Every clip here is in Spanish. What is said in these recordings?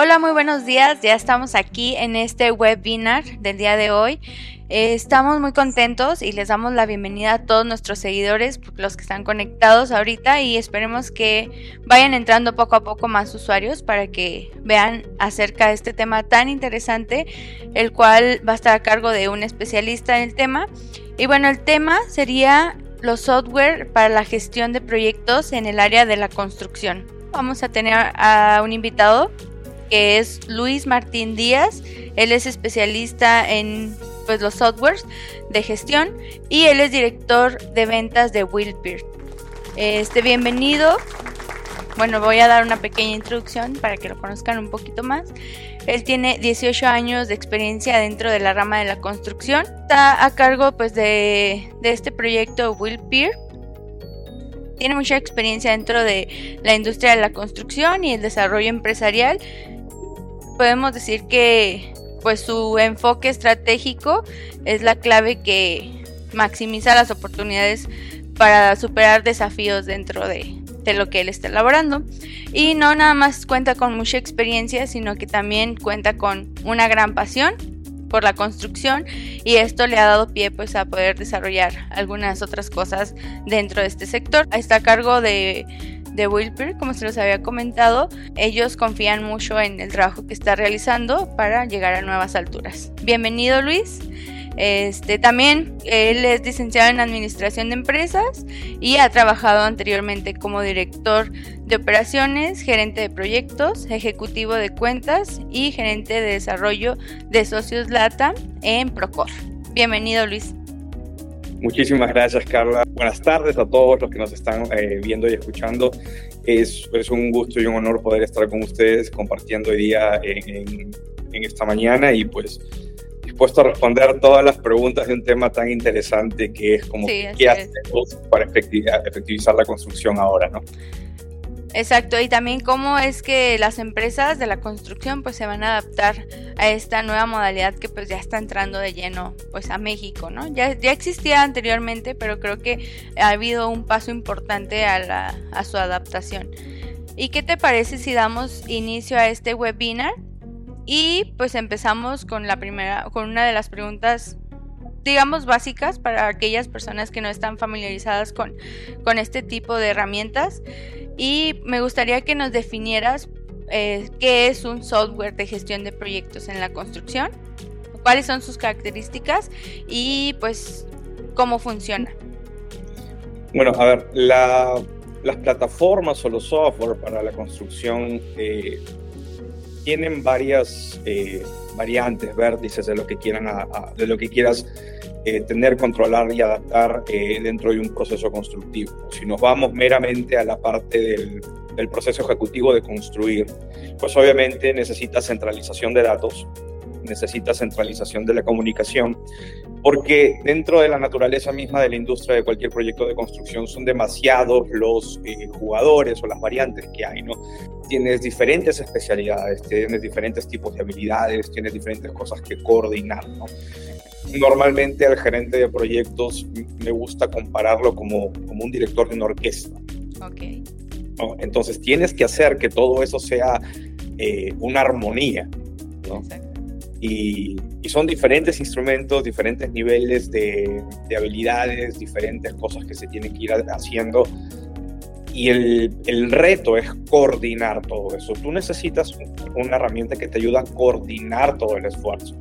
Hola, muy buenos días. Ya estamos aquí en este webinar del día de hoy. Eh, estamos muy contentos y les damos la bienvenida a todos nuestros seguidores, los que están conectados ahorita y esperemos que vayan entrando poco a poco más usuarios para que vean acerca de este tema tan interesante, el cual va a estar a cargo de un especialista en el tema. Y bueno, el tema sería los software para la gestión de proyectos en el área de la construcción. Vamos a tener a un invitado que es Luis Martín Díaz. Él es especialista en pues, los softwares de gestión y él es director de ventas de Willpeer. Este, bienvenido. Bueno, voy a dar una pequeña introducción para que lo conozcan un poquito más. Él tiene 18 años de experiencia dentro de la rama de la construcción. Está a cargo pues de, de este proyecto Willpeer tiene mucha experiencia dentro de la industria de la construcción y el desarrollo empresarial podemos decir que pues su enfoque estratégico es la clave que maximiza las oportunidades para superar desafíos dentro de, de, lo que él está elaborando. Y no nada más cuenta con mucha experiencia, sino que también cuenta con una gran pasión por la construcción y esto le ha dado pie pues a poder desarrollar algunas otras cosas dentro de este sector. Está a cargo de de Wilper, como se los había comentado, ellos confían mucho en el trabajo que está realizando para llegar a nuevas alturas. Bienvenido Luis. Este, también él es licenciado en Administración de Empresas y ha trabajado anteriormente como director de operaciones, gerente de proyectos, ejecutivo de cuentas y gerente de desarrollo de socios LATA en Procor. Bienvenido Luis. Muchísimas gracias, Carla. Buenas tardes a todos los que nos están eh, viendo y escuchando. Es, es, un gusto y un honor poder estar con ustedes compartiendo hoy día en, en, esta mañana y pues dispuesto a responder todas las preguntas de un tema tan interesante que es como qué hacemos para efectivizar la construcción ahora, ¿no? Exacto, y también cómo es que las empresas de la construcción pues se van a adaptar a esta nueva modalidad que pues ya está entrando de lleno pues a México, ¿no? Ya, ya existía anteriormente, pero creo que ha habido un paso importante a, la, a su adaptación. ¿Y qué te parece si damos inicio a este webinar? Y pues empezamos con la primera, con una de las preguntas digamos, básicas para aquellas personas que no están familiarizadas con, con este tipo de herramientas. Y me gustaría que nos definieras eh, qué es un software de gestión de proyectos en la construcción, cuáles son sus características y pues cómo funciona. Bueno, a ver, las plataformas o los software para la construcción eh, tienen varias eh, variantes, vértices de lo que quieran, de lo que quieras eh, tener, controlar y adaptar eh, dentro de un proceso constructivo. Si nos vamos meramente a la parte del, del proceso ejecutivo de construir, pues obviamente necesita centralización de datos, necesita centralización de la comunicación, porque dentro de la naturaleza misma de la industria de cualquier proyecto de construcción son demasiados los eh, jugadores o las variantes que hay, ¿no? Tienes diferentes especialidades, tienes diferentes tipos de habilidades, tienes diferentes cosas que coordinar, ¿no? Normalmente al gerente de proyectos me gusta compararlo como, como un director de una orquesta. Okay. Entonces tienes que hacer que todo eso sea eh, una armonía. ¿no? Y, son diferentes instrumentos, diferentes niveles de, habilidades, diferentes cosas que se tienen que ir haciendo. Y el, el, reto es coordinar todo eso. Tú necesitas una herramienta que te ayuda a coordinar todo el esfuerzo.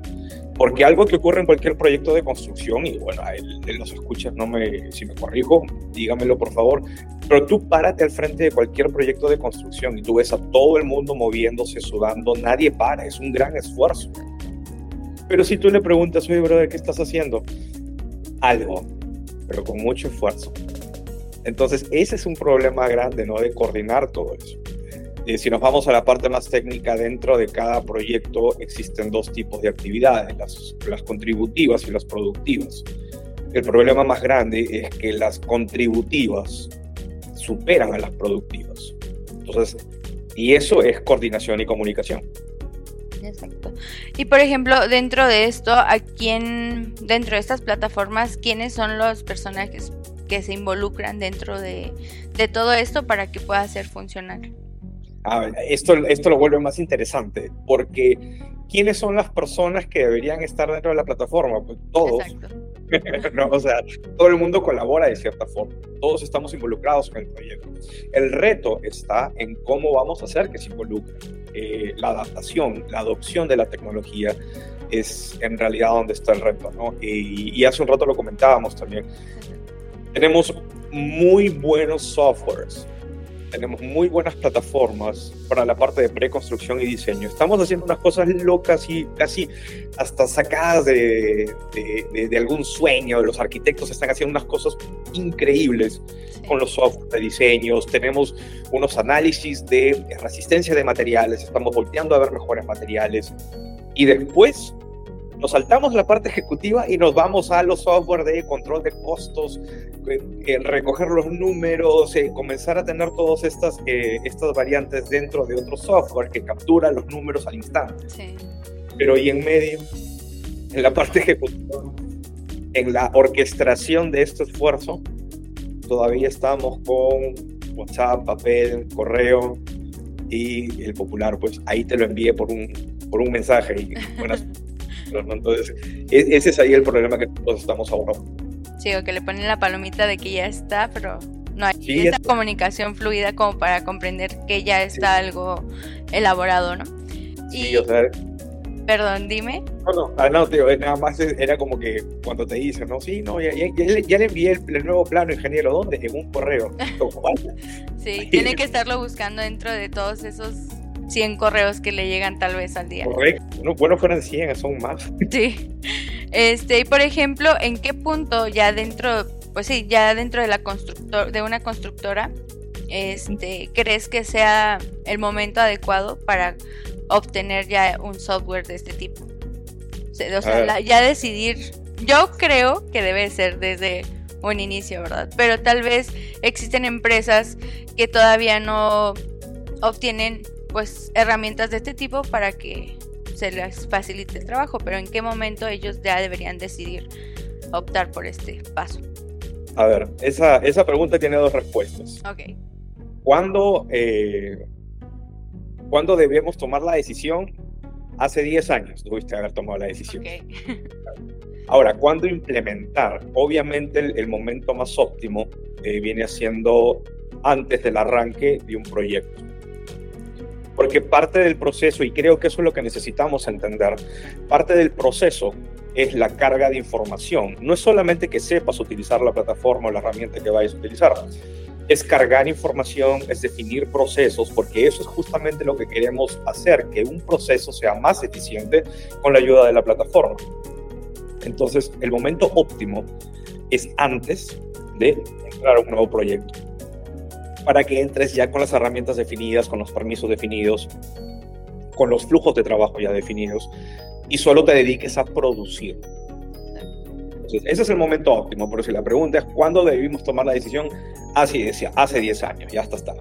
Porque algo que ocurre en cualquier proyecto de construcción, y bueno, él, él escucha, no me, si me corrijo, dígamelo por favor, pero tú párate al frente de cualquier proyecto de construcción y tú ves a todo el mundo moviéndose, sudando, nadie para, es un gran esfuerzo. Pero si tú le preguntas, oye, brother, ¿qué estás haciendo? Algo, pero con mucho esfuerzo. Entonces, ese es un problema grande, ¿no? De coordinar todo eso. Y si nos vamos a la parte más técnica, dentro de cada proyecto existen dos tipos de actividades, las, las contributivas y las productivas. El problema más grande es que las contributivas superan a las productivas. Entonces, y eso es coordinación y comunicación. Exacto. Y por ejemplo, dentro de esto, ¿a quién, dentro de estas plataformas, quiénes son los personajes que se involucran dentro de, todo esto para que pueda ser funcional? esto, esto lo vuelve más interesante, porque ¿quiénes son las personas que deberían estar dentro de la plataforma? Pues todos. no, o sea, todo el mundo colabora de cierta forma. Todos estamos involucrados en el proyecto. El reto está en cómo vamos a hacer que se involucre. Eh, la adaptación, la adopción de la tecnología es en realidad donde está el reto. ¿no? Y, y hace un rato lo comentábamos también. Tenemos muy buenos softwares tenemos muy buenas plataformas para la parte de preconstrucción y diseño. Estamos haciendo unas cosas locas y casi hasta sacadas de, de, algún sueño. Los arquitectos están haciendo unas cosas increíbles con los software de diseños. Tenemos unos análisis de resistencia de materiales. Estamos volteando a ver mejores materiales. Y después nos saltamos la parte ejecutiva y nos vamos a los software de control de costos, recoger los números, eh, comenzar a tener todas estas, eh, estas variantes dentro de otro software que captura los números al instante. Sí. Pero y en medio, en la parte ejecutiva, en la orquestación de este esfuerzo, todavía estamos con WhatsApp, papel, correo y el popular, pues ahí te lo envié por un, por un mensaje y buenas Entonces, e-, ese es ahí el problema que todos estamos ahora. Sí, o que le ponen la palomita de que ya está, pero no hay esa comunicación fluida como para comprender que ya está algo elaborado, ¿no? Sí, o sea... Perdón, dime. No, no, ah, no, tío, nada más era como que cuando te dicen, no, sí, no, ya, ya, le envié el, nuevo plano, ingeniero, ¿dónde? En un correo. sí, tiene que estarlo buscando dentro de todos esos 100 correos que le llegan tal vez al día. Correcto. No, bueno, fueran 100, son más. Sí. Este, y por ejemplo, ¿en qué punto ya dentro, pues sí, ya dentro de la constructor, de una constructora, este, crees que sea el momento adecuado para obtener ya un software de este tipo? O sea, ya decidir, yo creo que debe ser desde un inicio, ¿verdad? Pero tal vez existen empresas que todavía no obtienen pues herramientas de este tipo para que se les facilite el trabajo, pero en qué momento ellos ya deberían decidir optar por este paso. A ver, esa, esa pregunta tiene dos respuestas. Ok. ¿Cuándo, eh, ¿Cuándo debemos tomar la decisión? Hace 10 años tuviste haber tomado la decisión. Okay. Ahora, ¿cuándo implementar? Obviamente el, momento más óptimo eh, viene siendo antes del arranque de un proyecto porque parte del proceso, y creo que eso es lo que necesitamos entender, parte del proceso es la carga de información. No es solamente que sepas utilizar la plataforma o la herramienta que vayas a utilizar, es cargar información, es definir procesos, porque eso es justamente lo que queremos hacer, que un proceso sea más eficiente con la ayuda de la plataforma. Entonces, el momento óptimo es antes de entrar a un nuevo proyecto para que entres ya con las herramientas definidas, con los permisos definidos, con los flujos de trabajo ya definidos y solo te dediques a producir. Entonces, ese es el momento óptimo, pero si la pregunta es cuándo debimos tomar la decisión, así decía, hace 10 años, ya hasta está.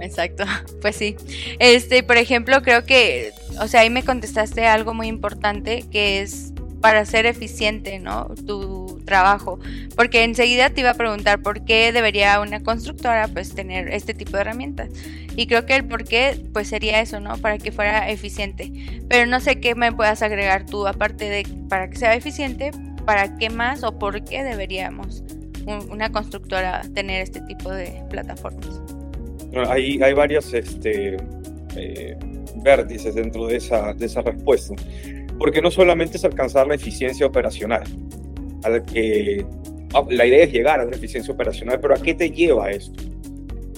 Exacto, pues sí. Este, por ejemplo, creo que, o sea, ahí me contestaste algo muy importante que es para ser eficiente, ¿no? Tu trabajo. Porque enseguida te iba a preguntar por qué debería una constructora pues tener este tipo de herramientas. Y creo que el por qué pues sería eso, ¿no? Para que fuera eficiente. Pero no sé qué me puedas agregar tú, aparte de para que sea eficiente, para qué más o por qué deberíamos una constructora tener este tipo de plataformas. Hay, hay varios este, eh, vértices dentro de esa, de esa respuesta porque no solamente es alcanzar la eficiencia operacional, al que ah, la idea es llegar a una eficiencia operacional, pero ¿a qué te lleva esto?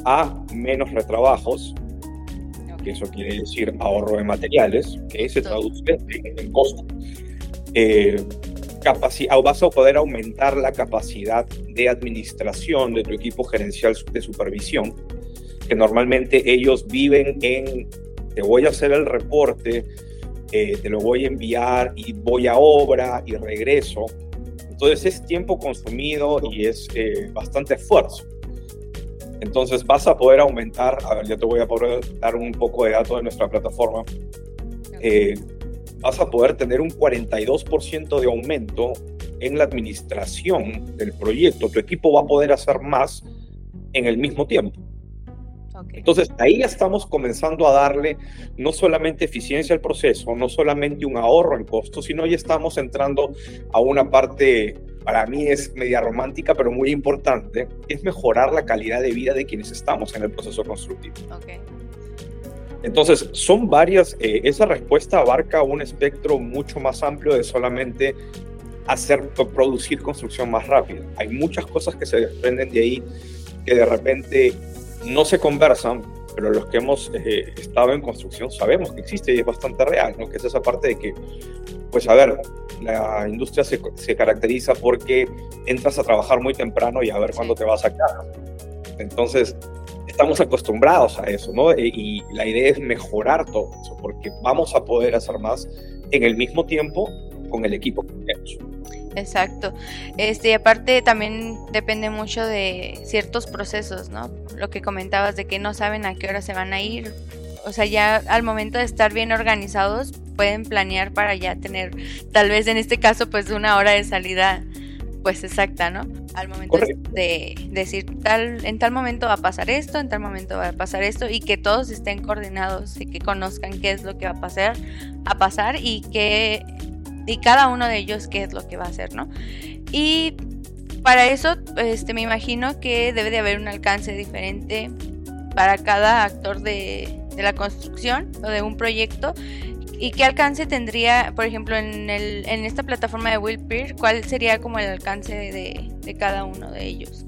A menos retrabajos, que eso quiere decir ahorro de materiales, que se traduce en, costo. Eh, vas a poder aumentar la capacidad de administración de tu equipo gerencial de supervisión, que normalmente ellos viven en, te voy a hacer el reporte, eh, te lo voy a enviar y voy a obra y regreso. Entonces es tiempo consumido y es eh, bastante esfuerzo. Entonces vas a poder aumentar, a ver, ya te voy a poder dar un poco de datos de nuestra plataforma. Eh, vas a poder tener un 42% de aumento en la administración del proyecto. Tu equipo va a poder hacer más en el mismo tiempo. Entonces, ahí ya estamos comenzando a darle no solamente eficiencia al proceso, no solamente un ahorro en costos, sino ya estamos entrando a una parte, para mí es media romántica, pero muy importante, es mejorar la calidad de vida de quienes estamos en el proceso constructivo. Okay. Entonces, son varias, eh, esa respuesta abarca un espectro mucho más amplio de solamente hacer, producir construcción más rápida. Hay muchas cosas que se desprenden de ahí que de repente no se conversan, pero los que hemos eh, estado en construcción sabemos que existe y es bastante real, ¿no? Que es esa parte de que, pues a ver, la industria se, se caracteriza porque entras a trabajar muy temprano y a ver cuándo te vas a casa. Entonces, estamos acostumbrados a eso, ¿no? Y, y la idea es mejorar todo eso, porque vamos a poder hacer más en el mismo tiempo con el equipo que tenemos. Exacto. Este, aparte también depende mucho de ciertos procesos, ¿no? Lo que comentabas de que no saben a qué hora se van a ir. O sea, ya al momento de estar bien organizados, pueden planear para ya tener, tal vez en este caso, pues una hora de salida, pues exacta, ¿no? Al momento de decir, tal, en tal momento va a pasar esto, en tal momento va a pasar esto, y que todos estén coordinados y que conozcan qué es lo que va a pasar, a pasar y que y cada uno de ellos qué es lo que va a hacer, ¿no? Y para eso, este, me imagino que debe de haber un alcance diferente para cada actor de, la construcción o de un proyecto. ¿Y qué alcance tendría, por ejemplo, en, el, esta plataforma de Will ¿Cuál sería como el alcance de cada uno de ellos?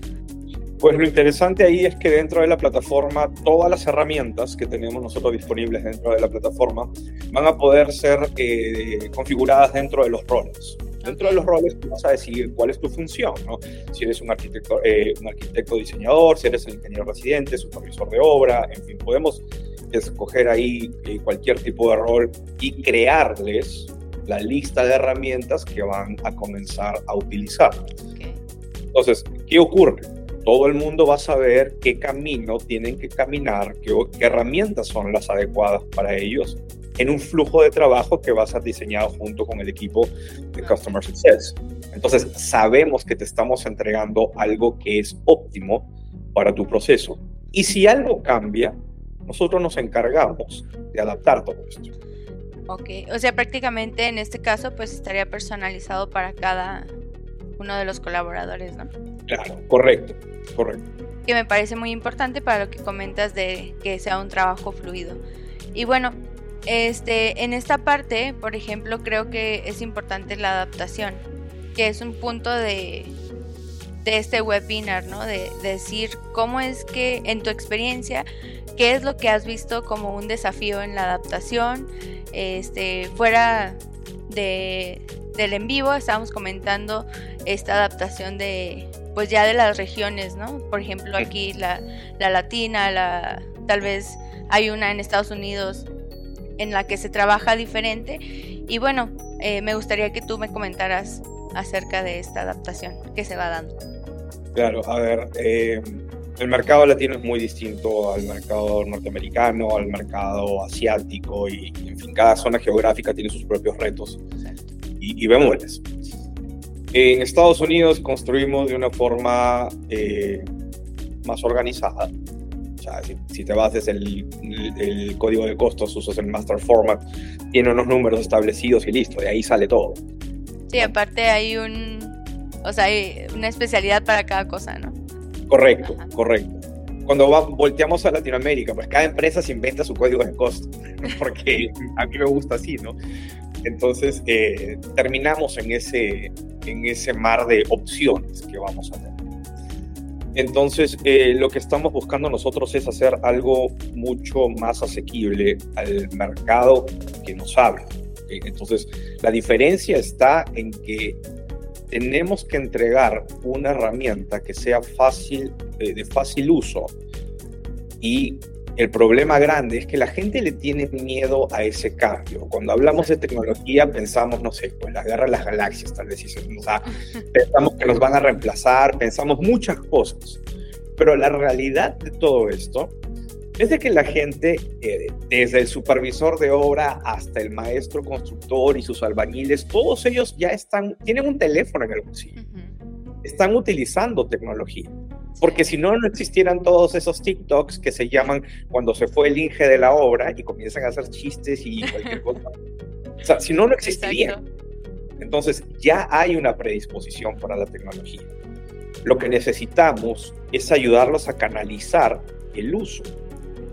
Pues lo interesante ahí es que dentro de la plataforma, todas las herramientas que tenemos nosotros disponibles dentro de la plataforma van a poder ser eh, configuradas dentro de los roles. Dentro de los roles tú vas a decidir cuál es tu función, ¿no? Si eres un arquitecto, eh, un arquitecto diseñador, si eres el ingeniero residente, supervisor de obra, en fin, podemos escoger ahí eh, cualquier tipo de rol y crearles la lista de herramientas que van a comenzar a utilizar. Entonces, ¿qué ocurre? Todo el mundo va a saber qué camino tienen que caminar, qué, herramientas son las adecuadas para ellos en un flujo de trabajo que va a ser diseñado junto con el equipo de Customer Success. Entonces, sabemos que te estamos entregando algo que es óptimo para tu proceso. Y si algo cambia, nosotros nos encargamos de adaptar todo esto. Ok, o sea, prácticamente en este caso, pues estaría personalizado para cada uno de los colaboradores, ¿no? Claro, correcto, correcto. Que me parece muy importante para lo que comentas de que sea un trabajo fluido. Y bueno, este, en esta parte, por ejemplo, creo que es importante la adaptación, que es un punto de, de este webinar, ¿no? De, de, decir cómo es que en tu experiencia, qué es lo que has visto como un desafío en la adaptación, este, fuera de, del en vivo, estábamos comentando esta adaptación de, pues ya de las regiones, ¿no? Por ejemplo, aquí la, la latina, la, tal vez hay una en Estados Unidos en la que se trabaja diferente. Y bueno, eh, me gustaría que tú me comentaras acerca de esta adaptación que se va dando. Claro, a ver, eh, el mercado latino es muy distinto al mercado norteamericano, al mercado asiático y, en fin, cada zona geográfica tiene sus propios retos y, y vemos en Estados Unidos construimos de una forma eh, más organizada. O sea, si, te vas desde el, código de costos, usas el master format, tiene unos números establecidos y listo, de ahí sale todo. Sí, aparte hay un, o sea, hay una especialidad para cada cosa, ¿no? Correcto, correcto. Cuando volteamos a Latinoamérica, pues cada empresa se inventa su código de costos, porque a mí me gusta así, ¿no? Entonces, eh, terminamos en ese, en ese mar de opciones que vamos a tener. Entonces, eh, lo que estamos buscando nosotros es hacer algo mucho más asequible al mercado que nos habla. Entonces, la diferencia está en que tenemos que entregar una herramienta que sea fácil, eh, de fácil uso y el problema grande es que la gente le tiene miedo a ese cambio. Cuando hablamos de tecnología pensamos, no sé, pues la guerra de las galaxias, tal vez, pensamos que nos van a reemplazar, pensamos muchas cosas. Pero la realidad de todo esto es de que la gente, eh, desde el supervisor de obra hasta el maestro constructor y sus albañiles, todos ellos ya están, tienen un teléfono en el bolsillo. Están utilizando tecnología. Porque si no, no existieran todos esos TikToks que se llaman cuando se fue el Inge de la obra y comienzan a hacer chistes y cualquier cosa. O sea, si no, no existirían. Entonces, ya hay una predisposición para la tecnología. Lo que necesitamos es ayudarlos a canalizar el uso.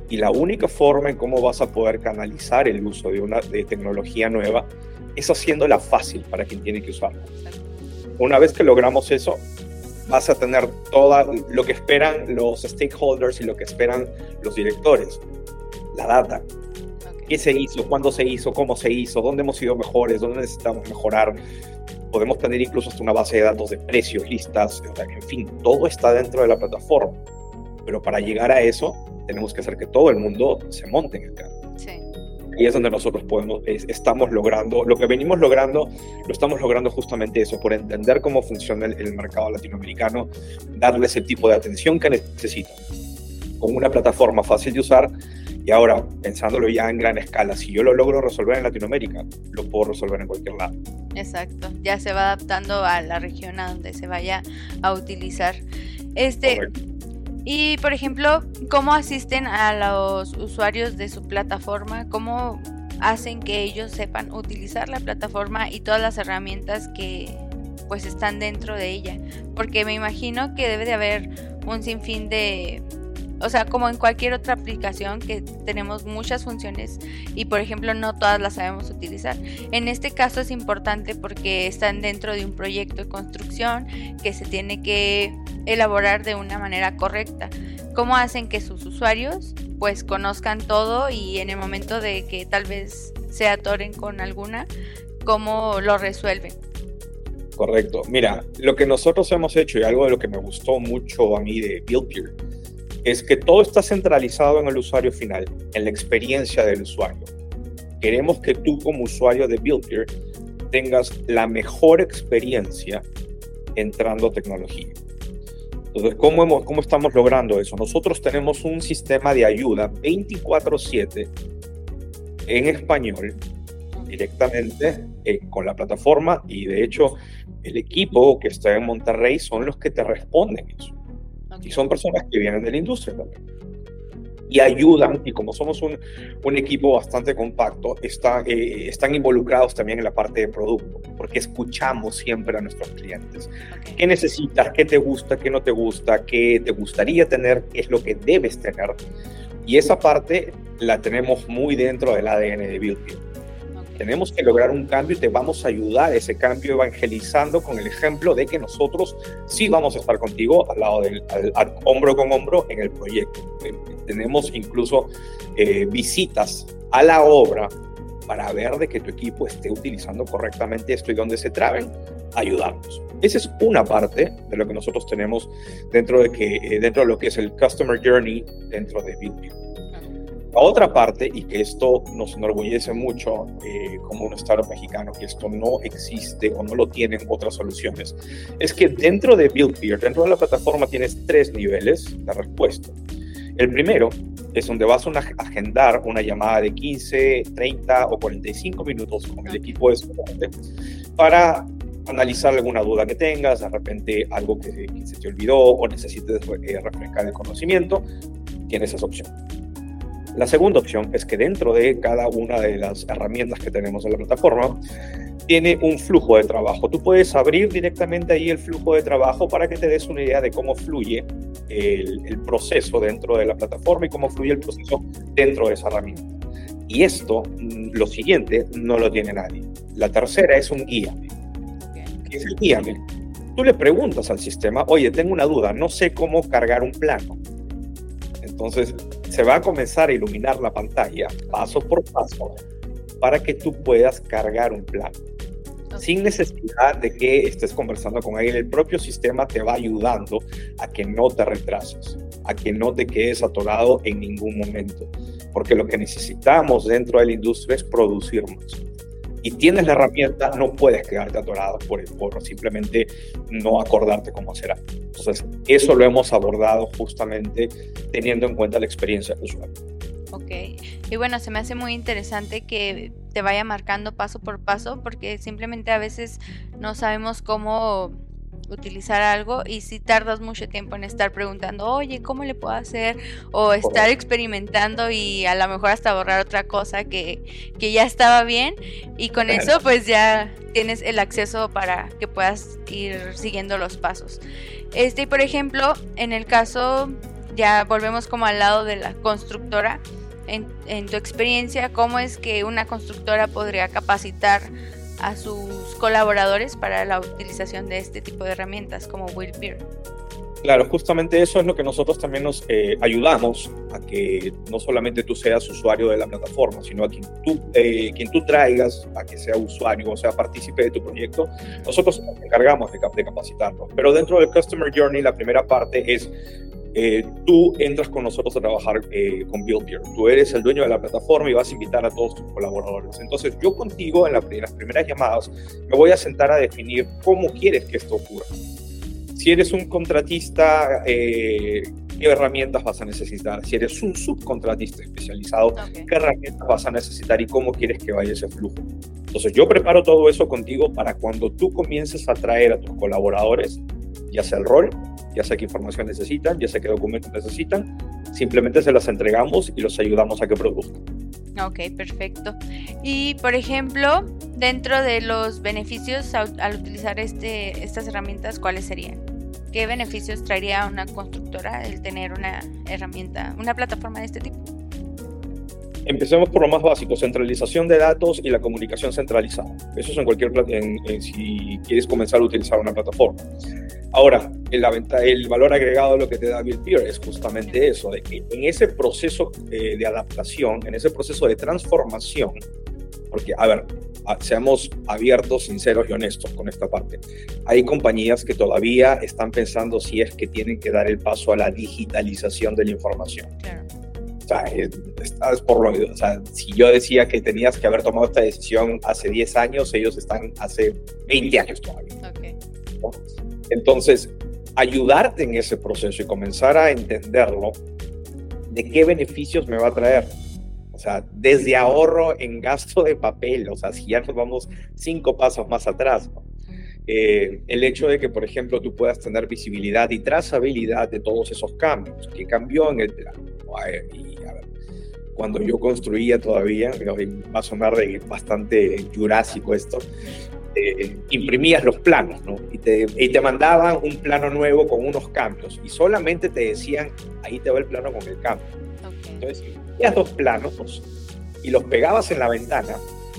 Y la única forma en cómo vas a poder canalizar el uso de una de tecnología nueva es haciéndola fácil para quien tiene que usarla. Una vez que logramos eso, vas a tener todo lo que esperan los stakeholders y lo que esperan los directores. La data. ¿Qué se hizo? ¿Cuándo se hizo? ¿Cómo se hizo? ¿Dónde hemos sido mejores? ¿Dónde necesitamos mejorar? Podemos tener incluso hasta una base de datos de precios, listas, en fin, todo está dentro de la plataforma. Pero para llegar a eso, tenemos que hacer que todo el mundo se monte en el carro. Y es donde nosotros podemos, estamos logrando, lo que venimos logrando, lo estamos logrando justamente eso, por entender cómo funciona el, mercado latinoamericano, darles el tipo de atención que necesitan, con una plataforma fácil de usar. Y ahora, pensándolo ya en gran escala, si yo lo logro resolver en Latinoamérica, lo puedo resolver en cualquier lado. Exacto, ya se va adaptando a la región a donde se vaya a utilizar. Este, y por ejemplo, ¿cómo asisten a los usuarios de su plataforma? ¿Cómo hacen que ellos sepan utilizar la plataforma y todas las herramientas que pues están dentro de ella? Porque me imagino que debe de haber un sinfín de o sea, como en cualquier otra aplicación que tenemos muchas funciones y por ejemplo no todas las sabemos utilizar. En este caso es importante porque están dentro de un proyecto de construcción que se tiene que elaborar de una manera correcta. ¿Cómo hacen que sus usuarios pues conozcan todo y en el momento de que tal vez se atoren con alguna, cómo lo resuelven? Correcto. Mira, lo que nosotros hemos hecho y algo de lo que me gustó mucho a mí de Buildpeer es que todo está centralizado en el usuario final, en la experiencia del usuario. Queremos que tú como usuario de Buildpeer tengas la mejor experiencia entrando tecnología. Entonces, ¿cómo, hemos, ¿cómo estamos logrando eso? Nosotros tenemos un sistema de ayuda 24/7 en español directamente eh, con la plataforma y de hecho el equipo que está en Monterrey son los que te responden eso. Y son personas que vienen de la industria también. Y ayudan, y como somos un, un equipo bastante compacto, está, eh, están involucrados también en la parte de producto, porque escuchamos siempre a nuestros clientes. ¿Qué necesitas? ¿Qué te gusta? ¿Qué no te gusta? ¿Qué te gustaría tener? ¿Qué es lo que debes tener? Y esa parte la tenemos muy dentro del ADN de Building tenemos que lograr un cambio y te vamos a ayudar a ese cambio evangelizando con el ejemplo de que nosotros sí vamos a estar contigo al lado del hombro con hombro en el proyecto. Eh, tenemos incluso eh, visitas a la obra para ver de que tu equipo esté utilizando correctamente esto y donde se traben, ayudarnos. Esa es una parte de lo que nosotros tenemos dentro de, que, eh, dentro de lo que es el Customer Journey dentro de Buildview. La otra parte, y que esto nos enorgullece mucho eh, como un Estado mexicano, que esto no existe o no lo tienen otras soluciones, es que dentro de BuildPeer, dentro de la plataforma, tienes tres niveles de respuesta. El primero es donde vas a agendar una llamada de 15, 30 o 45 minutos con el equipo de soporte para analizar alguna duda que tengas, de repente algo que, se te olvidó o necesites eh, refrescar el conocimiento, tienes esa opción. La segunda opción es que dentro de cada una de las herramientas que tenemos en la plataforma, tiene un flujo de trabajo. Tú puedes abrir directamente ahí el flujo de trabajo para que te des una idea de cómo fluye el, proceso dentro de la plataforma y cómo fluye el proceso dentro de esa herramienta. Y esto, mm, lo siguiente, no lo tiene nadie. La tercera es un guía. ¿Qué es el guíame? Tú le preguntas al sistema, oye, tengo una duda, no sé cómo cargar un plano. Entonces, se va a comenzar a iluminar la pantalla paso por paso para que tú puedas cargar un plan. Sin necesidad de que estés conversando con alguien, el propio sistema te va ayudando a que no te retrases, a que no te quedes atorado en ningún momento. Porque lo que necesitamos dentro de la industria es producir más y tienes la herramienta, no puedes quedarte atorado por, por simplemente no acordarte cómo será. Entonces, eso lo hemos abordado justamente teniendo en cuenta la experiencia del usuario. Ok, y bueno, se me hace muy interesante que te vaya marcando paso por paso porque simplemente a veces no sabemos cómo utilizar algo y si tardas mucho tiempo en estar preguntando, oye, ¿cómo le puedo hacer? O estar experimentando y a lo mejor hasta borrar otra cosa que, que ya estaba bien y con eso pues ya tienes el acceso para que puedas ir siguiendo los pasos. Este, por ejemplo, en el caso, ya volvemos como al lado de la constructora, en, en tu experiencia, ¿cómo es que una constructora podría capacitar a sus colaboradores para la utilización de este tipo de herramientas como WillPeer. Claro, justamente eso es lo que nosotros también nos eh, ayudamos a que no solamente tú seas usuario de la plataforma, sino a quien tú, eh, quien tú traigas a que sea usuario o sea partícipe de tu proyecto, nosotros nos encargamos de, de capacitarlo. Pero dentro del Customer Journey, la primera parte es eh, tú entras con nosotros a trabajar eh, con BuildPeer. Tú eres el dueño de la plataforma y vas a invitar a todos tus colaboradores. Entonces, yo contigo en, las primeras llamadas me voy a sentar a definir cómo quieres que esto ocurra. Si eres un contratista, eh, ¿qué herramientas vas a necesitar? Si eres un subcontratista especializado, ¿qué herramientas vas a necesitar y cómo quieres que vaya ese flujo? Entonces, yo preparo todo eso contigo para cuando tú comiences a traer a tus colaboradores, ya sea el rol, ya sé qué información necesitan, ya sé qué documentos necesitan, simplemente se las entregamos y los ayudamos a que produzcan. Ok, perfecto. Y por ejemplo, dentro de los beneficios al, utilizar este, estas herramientas, ¿cuáles serían? ¿Qué beneficios traería una constructora el tener una herramienta, una plataforma de este tipo? Empecemos por lo más básico, centralización de datos y la comunicación centralizada. Eso es en cualquier en, si quieres comenzar a utilizar una plataforma. Ahora, el, el valor agregado de lo que te da BuildPeer es justamente eso, de que en ese proceso eh, de adaptación, en ese proceso de transformación, porque, a ver, seamos abiertos, sinceros y honestos con esta parte. Hay compañías que todavía están pensando si es que tienen que dar el paso a la digitalización de la información. Claro sea, estás por lo, o sea, si yo decía que tenías que haber tomado esta decisión hace 10 años, ellos están hace 20 años todavía. Entonces, ayudarte en ese proceso y comenzar a entenderlo, de qué beneficios me va a traer. O sea, desde ahorro en gasto de papel, o sea, si ya nos vamos cinco pasos más atrás, eh, el hecho de que, por ejemplo, tú puedas tener visibilidad y trazabilidad de todos esos cambios, que cambió en el plan. Y cuando yo construía todavía, va a sonar bastante jurásico esto, eh, imprimías los planos, ¿no? Y te, y te mandaban un plano nuevo con unos cambios y solamente te decían, ahí te va el plano con el cambio. Entonces, tenías dos planos y los pegabas en la ventana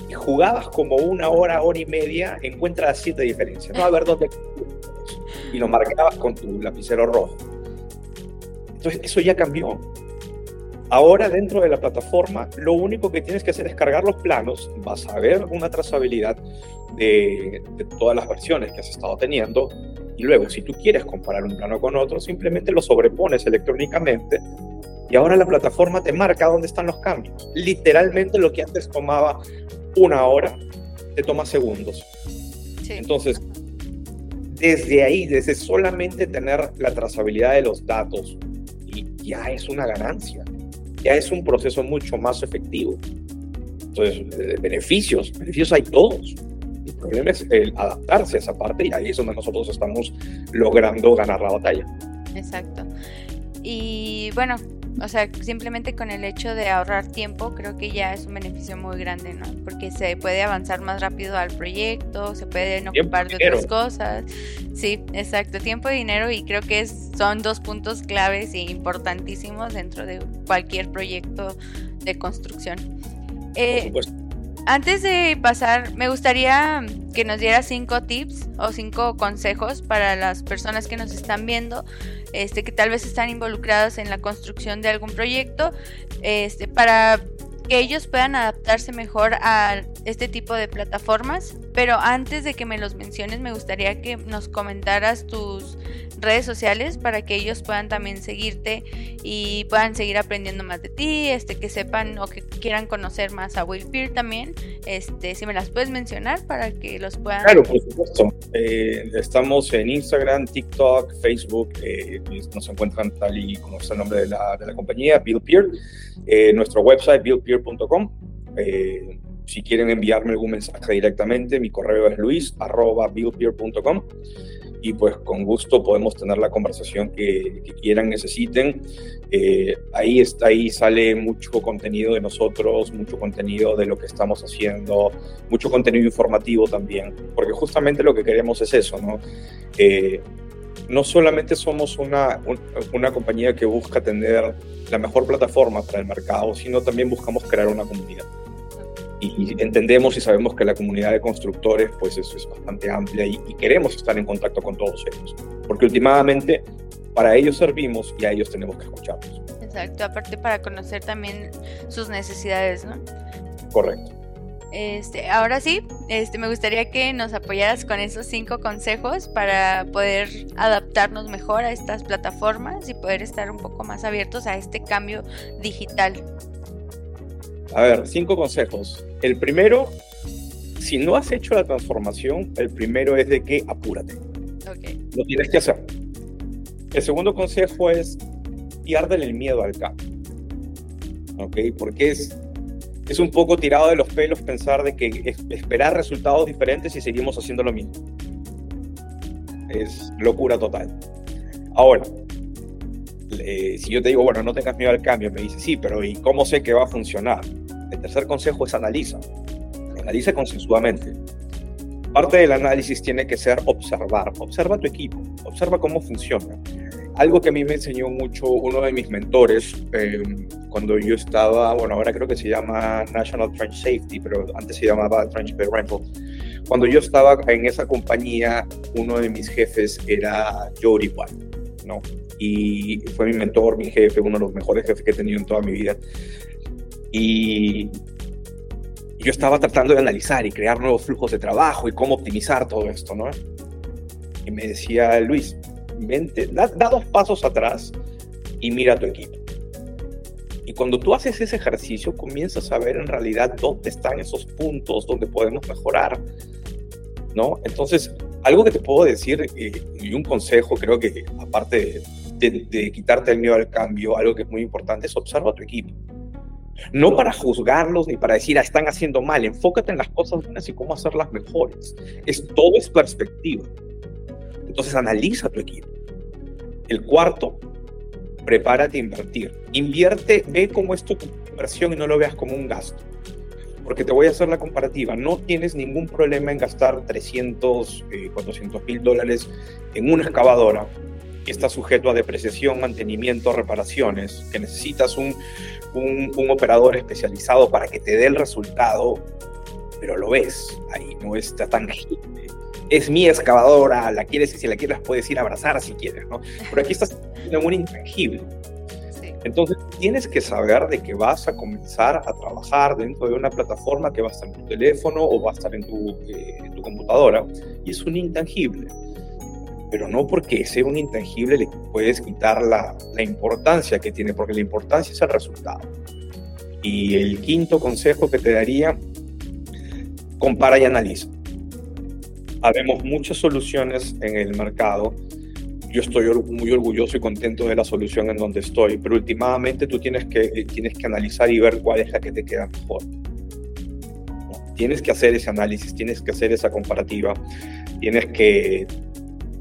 y jugabas como una hora, hora y media, encuentras siete diferencias, no a ver dónde y lo marcabas con tu lapicero rojo. Entonces, eso ya cambió. Ahora dentro de la plataforma, lo único que tienes que hacer es cargar los planos, vas a ver una trazabilidad de, todas las versiones que has estado teniendo. Y luego si tú quieres comparar un plano con otro, simplemente lo sobrepones electrónicamente. Y ahora la plataforma te marca dónde están los cambios. Literalmente lo que antes tomaba una hora, te toma segundos. Entonces, desde ahí, desde solamente tener la trazabilidad de los datos, y ya es una ganancia ya es un proceso mucho más efectivo. Entonces, beneficios, beneficios hay todos. El problema es el adaptarse a esa parte y ahí es donde nosotros estamos logrando ganar la batalla. Exacto. Y bueno, o sea, simplemente con el hecho de ahorrar tiempo, creo que ya es un beneficio muy grande, ¿no? Porque se puede avanzar más rápido al proyecto, se pueden ocupar de otras cosas. Sí, exacto, tiempo y dinero y creo que son dos puntos claves e importantísimos dentro de cualquier proyecto de construcción. Eh, antes de pasar, me gustaría que nos diera cinco tips o cinco consejos para las personas que nos están viendo, este, que tal vez están involucrados en la construcción de algún proyecto, este, para que ellos puedan adaptarse mejor a este tipo de plataformas. Pero antes de que me los menciones, me gustaría que nos comentaras tus redes sociales para que ellos puedan también seguirte y puedan seguir aprendiendo más de ti, este, que sepan o que quieran conocer más a Will Peer también. Este, si me las puedes mencionar para que los puedan. Claro, por supuesto. Eh, estamos en Instagram, TikTok, Facebook, eh, nos encuentran tal y como está el nombre de la, de la compañía, Bill Peer. Eh, nuestro website, billpeer.com. si quieren enviarme algún mensaje directamente, mi correo es luis.buildpeer.com y pues con gusto podemos tener la conversación que, quieran, necesiten. Eh, ahí, está, ahí sale mucho contenido de nosotros, mucho contenido de lo que estamos haciendo, mucho contenido informativo también, porque justamente lo que queremos es eso, ¿no? Eh, no solamente somos una, una compañía que busca tener la mejor plataforma para el mercado, sino también buscamos crear una comunidad. Y, entendemos y sabemos que la comunidad de constructores pues es, es bastante amplia y, queremos estar en contacto con todos ellos, porque últimamente para ellos servimos y a ellos tenemos que escucharlos. Exacto, aparte para conocer también sus necesidades, ¿no? Correcto. Este, ahora sí, este, me gustaría que nos apoyaras con esos cinco consejos para poder adaptarnos mejor a estas plataformas y poder estar un poco más abiertos a este cambio digital. A ver, cinco consejos. El primero, si no has hecho la transformación, el primero es de que apúrate. Okay. Lo tienes que hacer. El segundo consejo es piérdele el miedo al cambio. ¿Ok? Porque es es un poco tirado de los pelos pensar de que esperar resultados diferentes y seguimos haciendo lo mismo. Es locura total. Ahora, si yo te digo, bueno, no tengas miedo al cambio, me dices, sí, pero ¿y cómo sé que va a funcionar? El tercer consejo es analiza. Analiza consensuadamente. Parte del análisis tiene que ser observar. Observa tu equipo, observa cómo funciona algo que a mí me enseñó mucho uno de mis mentores em, cuando yo estaba, bueno, ahora creo que se llama National Trench Safety, pero antes se llamaba Trench Pay Rental. Cuando yo estaba en esa compañía, uno de mis jefes era Jody White, ¿no? Y fue mi mentor, mi jefe, uno de los mejores jefes que he tenido en toda mi vida. Y yo estaba tratando de analizar y crear nuevos flujos de trabajo y cómo optimizar todo esto, ¿no? Y me decía, Luis, da, dos pasos atrás y mira tu equipo. Y cuando tú haces ese ejercicio, comienzas a ver en realidad dónde están esos puntos donde podemos mejorar. ¿no? Entonces, algo que te puedo decir eh, y un consejo, creo que aparte de, quitarte el miedo al cambio, algo que es muy importante es observa a tu equipo. No para juzgarlos ni para decir, ah, están haciendo mal, enfócate en las cosas buenas y cómo hacerlas mejores. Es, todo es perspectiva. Entonces analiza tu equipo. El cuarto, prepárate a invertir. Invierte, ve cómo es tu inversión y no lo veas como un gasto. Porque te voy a hacer la comparativa. No tienes ningún problema en gastar 300, 400 eh, mil dólares en una excavadora que está sujeto a depreciación, mantenimiento, reparaciones, que necesitas un, un, un operador especializado para que te dé el resultado, pero lo ves ahí, no está tangible es mi excavadora, la quieres y si la quieres puedes ir a abrazar si quieres, ¿no? Pero aquí estás en un intangible. Entonces tienes que saber de que vas a comenzar a trabajar dentro de una plataforma que va a estar en tu teléfono o va a estar en tu, eh, en tu computadora y es un intangible. Pero no porque sea un intangible le puedes quitar la, la importancia que tiene, porque la importancia es el resultado. Y el quinto consejo que te daría, compara y analiza habemos muchas soluciones en el mercado. Yo estoy muy orgulloso y contento de la solución en donde estoy, pero últimamente tú tienes que, eh, tienes que analizar y ver cuál es la que te queda mejor. Tienes que hacer ese análisis, tienes que hacer esa comparativa, tienes que...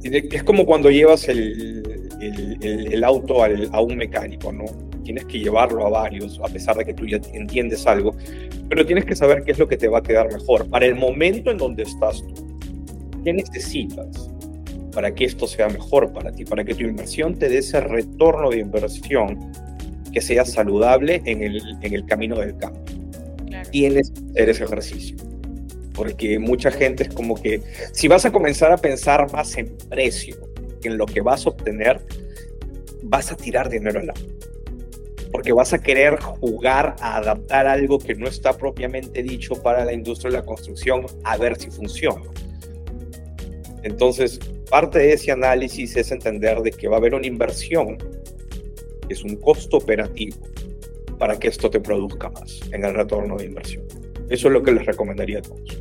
Es como cuando llevas el, el, el auto al, a un mecánico, ¿no? Tienes que llevarlo a varios, a pesar de que tú ya entiendes algo, pero tienes que saber qué es lo que te va a quedar mejor para el momento en donde estás tú. ¿Qué necesitas para que esto sea mejor para ti? Para que tu inversión te dé ese retorno de inversión que sea saludable en el, en el camino del cambio. Tienes que hacer ese ejercicio. Porque mucha gente es como que, si vas a comenzar a pensar más en precio que en lo que vas a obtener, vas a tirar dinero al agua porque vas a querer jugar a adaptar algo que no está propiamente dicho para la industria de la construcción a ver si funciona. Entonces, parte de ese análisis es entender de que va a haber una inversión, que es un costo operativo, para que esto te produzca más en el retorno de inversión. Eso es lo que les recomendaría a todos.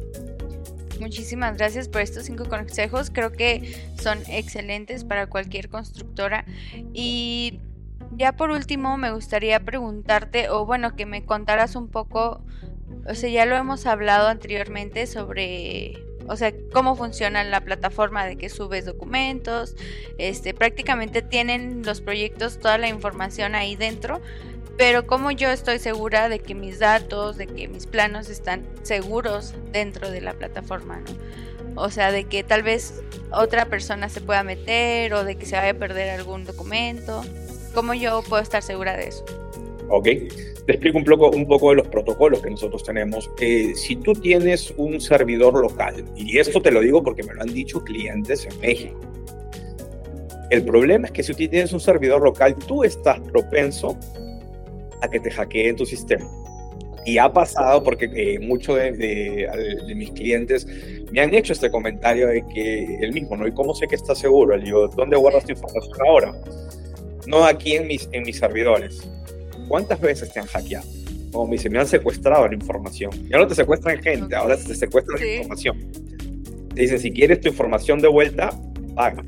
Muchísimas gracias por estos cinco consejos. Creo que son excelentes para cualquier constructora. Y ya por último, me gustaría preguntarte, o bueno, que me contaras un poco o sea, ya lo hemos hablado anteriormente sobre o sea, cómo funciona la plataforma de que subes documentos, este, prácticamente tienen los proyectos toda la información ahí dentro, pero como yo estoy segura de que mis datos, de que mis planos están seguros dentro de la plataforma, ¿no? O sea, de que tal vez otra persona se pueda meter o de que se vaya a perder algún documento. ¿Cómo yo puedo estar segura de eso? Ok, te explico un poco, un poco de los protocolos que nosotros tenemos. Eh, si tú tienes un servidor local, y esto te lo digo porque me lo han dicho clientes en México, el problema es que si tú tienes un servidor local, tú estás propenso a que te hackeen tu sistema. Y ha pasado porque eh, muchos de, de, mis clientes me han hecho este comentario de que el mismo, ¿no? ¿Y cómo sé que está seguro? Le digo, ¿dónde guardas tu información ahora? No aquí en mis, en mis servidores. ¿Cuántas veces te han hackeado? Como me dicen, me han secuestrado la información. Ya no te secuestran gente, ahora te secuestran la información. Te dicen, si quieres tu información de vuelta, paga.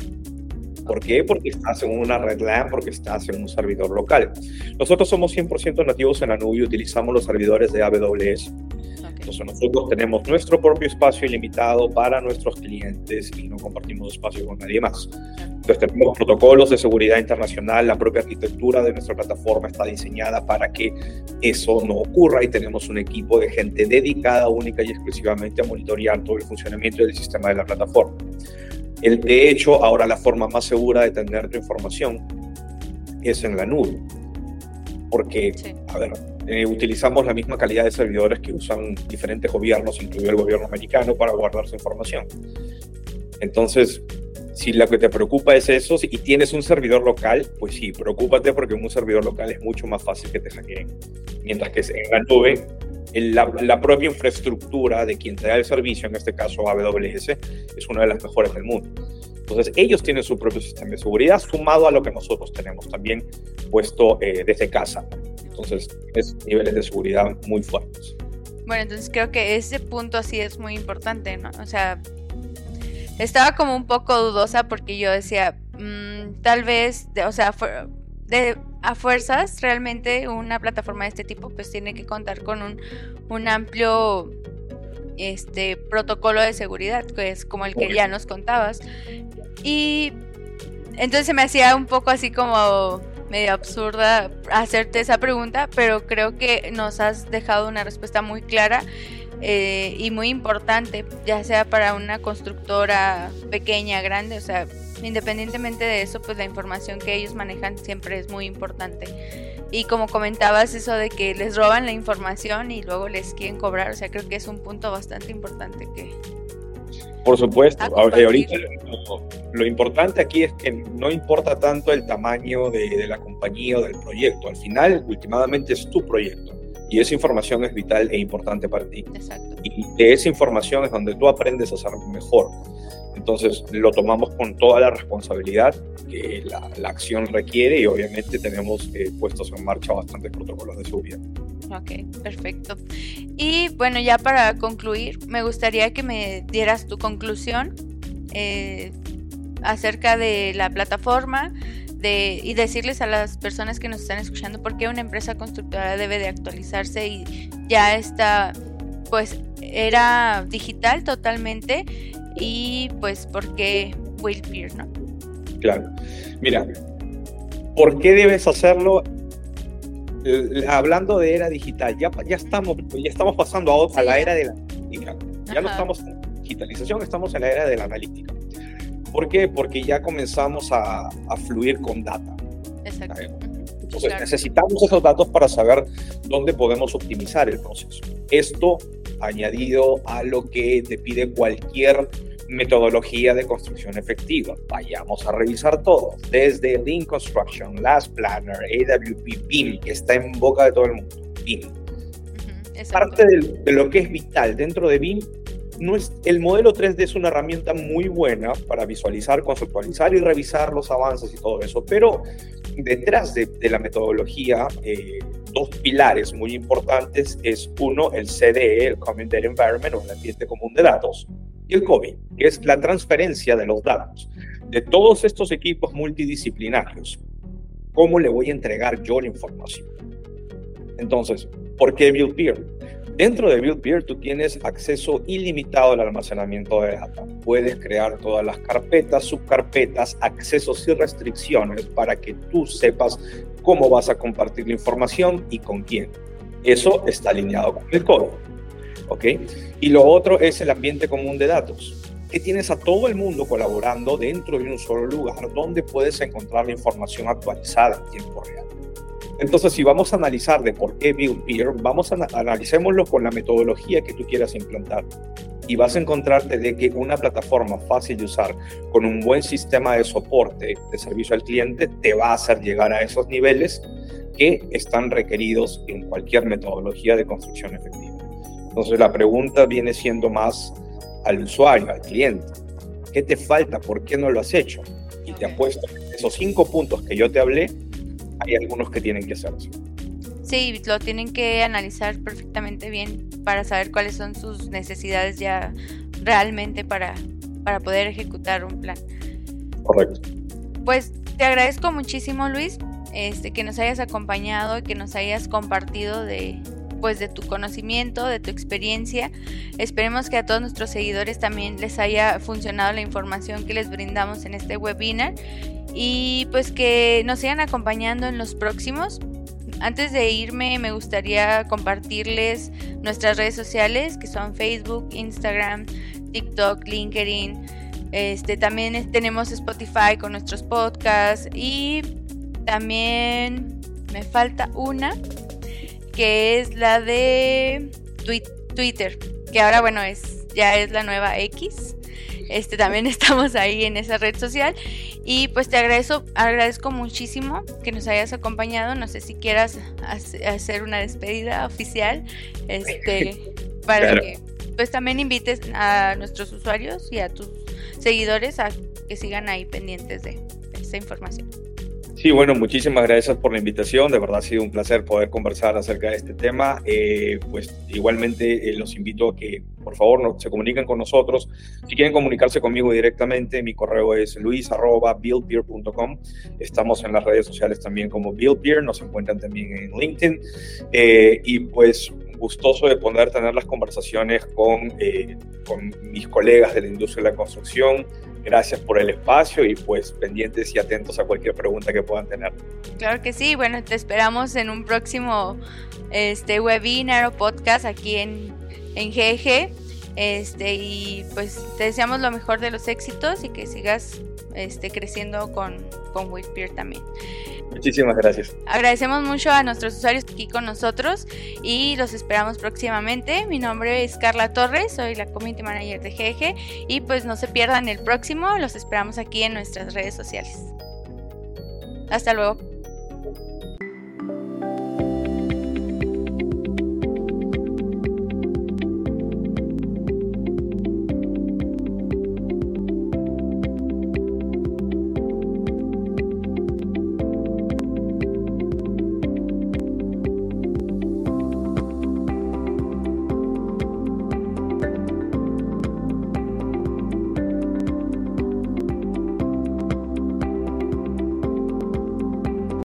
¿Por qué? Porque estás en una red LAN, porque estás en un servidor local. Nosotros somos 100% nativos en la nube y utilizamos los servidores de AWS. Entonces nosotros tenemos nuestro propio espacio ilimitado para nuestros clientes y no compartimos espacio con nadie más. Entonces tenemos protocolos de seguridad internacional, la propia arquitectura de nuestra plataforma está diseñada para que eso no ocurra y tenemos un equipo de gente dedicada única y exclusivamente a monitorear todo el funcionamiento del sistema de la plataforma. El, de hecho, ahora la forma más segura de tener tu información es en la nube. Porque, a ver, eh, utilizamos la misma calidad de servidores que usan diferentes gobiernos, incluido el gobierno americano, para guardar su información. Entonces, si lo que te preocupa es eso y tienes un servidor local, pues sí, preocúpate porque en un servidor local es mucho más fácil que te hackeen. Mientras que en la nube la, propia infraestructura de quien te da el servicio, en este caso AWS, es una de las mejores del mundo. Entonces, ellos tienen su propio sistema de seguridad sumado a lo que nosotros tenemos también puesto eh, desde casa. Entonces, es niveles de seguridad muy fuertes. Bueno, entonces creo que ese punto así es muy importante, ¿no? O sea, estaba como un poco dudosa porque yo decía, mm, tal vez, o sea, de, a fuerzas, realmente una plataforma de este tipo pues tiene que contar con un, un amplio este protocolo de seguridad, que es como el que ya nos contabas. Y entonces se me hacía un poco así como medio absurda hacerte esa pregunta, pero creo que nos has dejado una respuesta muy clara eh, y muy importante, ya sea para una constructora pequeña, grande, o sea, independientemente de eso, pues la información que ellos manejan siempre es muy importante. Y como comentabas eso de que les roban la información y luego les quieren cobrar, o sea, creo que es un punto bastante importante que... Por supuesto, ahorita lo, importante aquí es que no importa tanto el tamaño de, de la compañía o del proyecto, al final, últimamente es tu proyecto y esa información es vital e importante para ti. Exacto. Y de esa información es donde tú aprendes a ser mejor. Entonces lo tomamos con toda la responsabilidad que la, acción requiere y obviamente tenemos eh, puestos en marcha bastantes protocolos de seguridad. Ok, perfecto. Y bueno, ya para concluir, me gustaría que me dieras tu conclusión eh, acerca de la plataforma de, y decirles a las personas que nos están escuchando por qué una empresa constructora debe de actualizarse y ya está, pues era digital totalmente y pues por qué Will Pierce, ¿no? Claro. Mira, ¿por qué debes hacerlo? Hablando de era digital, ya, ya, estamos, ya estamos pasando a, la era de la analítica. Ya no estamos en digitalización, estamos en la era de la analítica. ¿Por qué? Porque ya comenzamos a, a fluir con data. Exacto. Entonces necesitamos esos datos para saber dónde podemos optimizar el proceso. Esto añadido a lo que te pide cualquier metodología de construcción efectiva. Vayamos a revisar todo, desde Lean Construction, Last Planner, AWP, BIM, que está en boca de todo el mundo. BIM. Parte de, de, lo que es vital dentro de BIM, no es, el modelo 3D es una herramienta muy buena para visualizar, conceptualizar y revisar los avances y todo eso, pero detrás de, de la metodología, eh, dos pilares muy importantes es uno, el CDE, el Common Data Environment o el ambiente común de datos, y el COVID, que es la transferencia de los datos de todos estos equipos multidisciplinarios. ¿Cómo le voy a entregar yo la información? Entonces, ¿por qué Build Peer? Dentro de BuildPeer tú tienes acceso ilimitado al almacenamiento de data. Puedes crear todas las carpetas, subcarpetas, accesos y restricciones para que tú sepas cómo vas a compartir la información y con quién. Eso está alineado con el código. ¿Ok? Y lo otro es el ambiente común de datos que tienes a todo el mundo colaborando dentro de un solo lugar donde puedes encontrar la información actualizada en tiempo real. Entonces, si vamos a analizar de por qué Build Peer, vamos a analicémoslo con la metodología que tú quieras implantar. Y vas a encontrarte de que una plataforma fácil de usar, con un buen sistema de soporte de servicio al cliente, te va a hacer llegar a esos niveles que están requeridos en cualquier metodología de construcción efectiva. Entonces, la pregunta viene siendo más al usuario, al cliente. ¿Qué te falta? ¿Por qué no lo has hecho? Y te apuesto que esos cinco puntos que yo te hablé hay algunos que tienen que hacerse. Sí, lo tienen que analizar perfectamente bien para saber cuáles son sus necesidades ya realmente para, para poder ejecutar un plan. Correcto. Pues te agradezco muchísimo, Luis, este, que nos hayas acompañado y que nos hayas compartido de, pues, de tu conocimiento, de tu experiencia. Esperemos que a todos nuestros seguidores también les haya funcionado la información que les brindamos en este webinar y pues que nos sigan acompañando en los próximos. Antes de irme me gustaría compartirles nuestras redes sociales que son Facebook, Instagram, TikTok, LinkedIn. Este, también tenemos Spotify con nuestros podcasts y también me falta una que es la de Twitter, que ahora bueno es ya es la nueva X. Este también estamos ahí en esa red social y pues te agradezco, agradezco muchísimo que nos hayas acompañado. No sé si quieras hacer una despedida oficial, este, para que pues también invites a nuestros usuarios y a tus seguidores a que sigan ahí pendientes de esta información. Sí, bueno, muchísimas gracias por la invitación. De verdad ha sido un placer poder conversar acerca de este tema. Eh, pues igualmente eh, los invito a que por favor no, se comuniquen con nosotros. Si quieren comunicarse conmigo directamente, mi correo es luis.buildpeer.com. Estamos en las redes sociales también como BuildPeer, nos encuentran también en LinkedIn. Eh, y pues gustoso de poder tener las conversaciones con, con mis colegas de la industria de la construcción, Gracias por el espacio y pues pendientes y atentos a cualquier pregunta que puedan tener. Claro que sí, bueno, te esperamos en un próximo este webinar o podcast aquí en, en GG. Este, y pues te deseamos lo mejor de los éxitos y que sigas este, creciendo con, con también. Muchísimas gracias. Agradecemos mucho a nuestros usuarios aquí con nosotros y los esperamos próximamente. Mi nombre es Carla Torres, soy la Community Manager de GG y pues no se pierdan el próximo, los esperamos aquí en nuestras redes sociales. Hasta luego.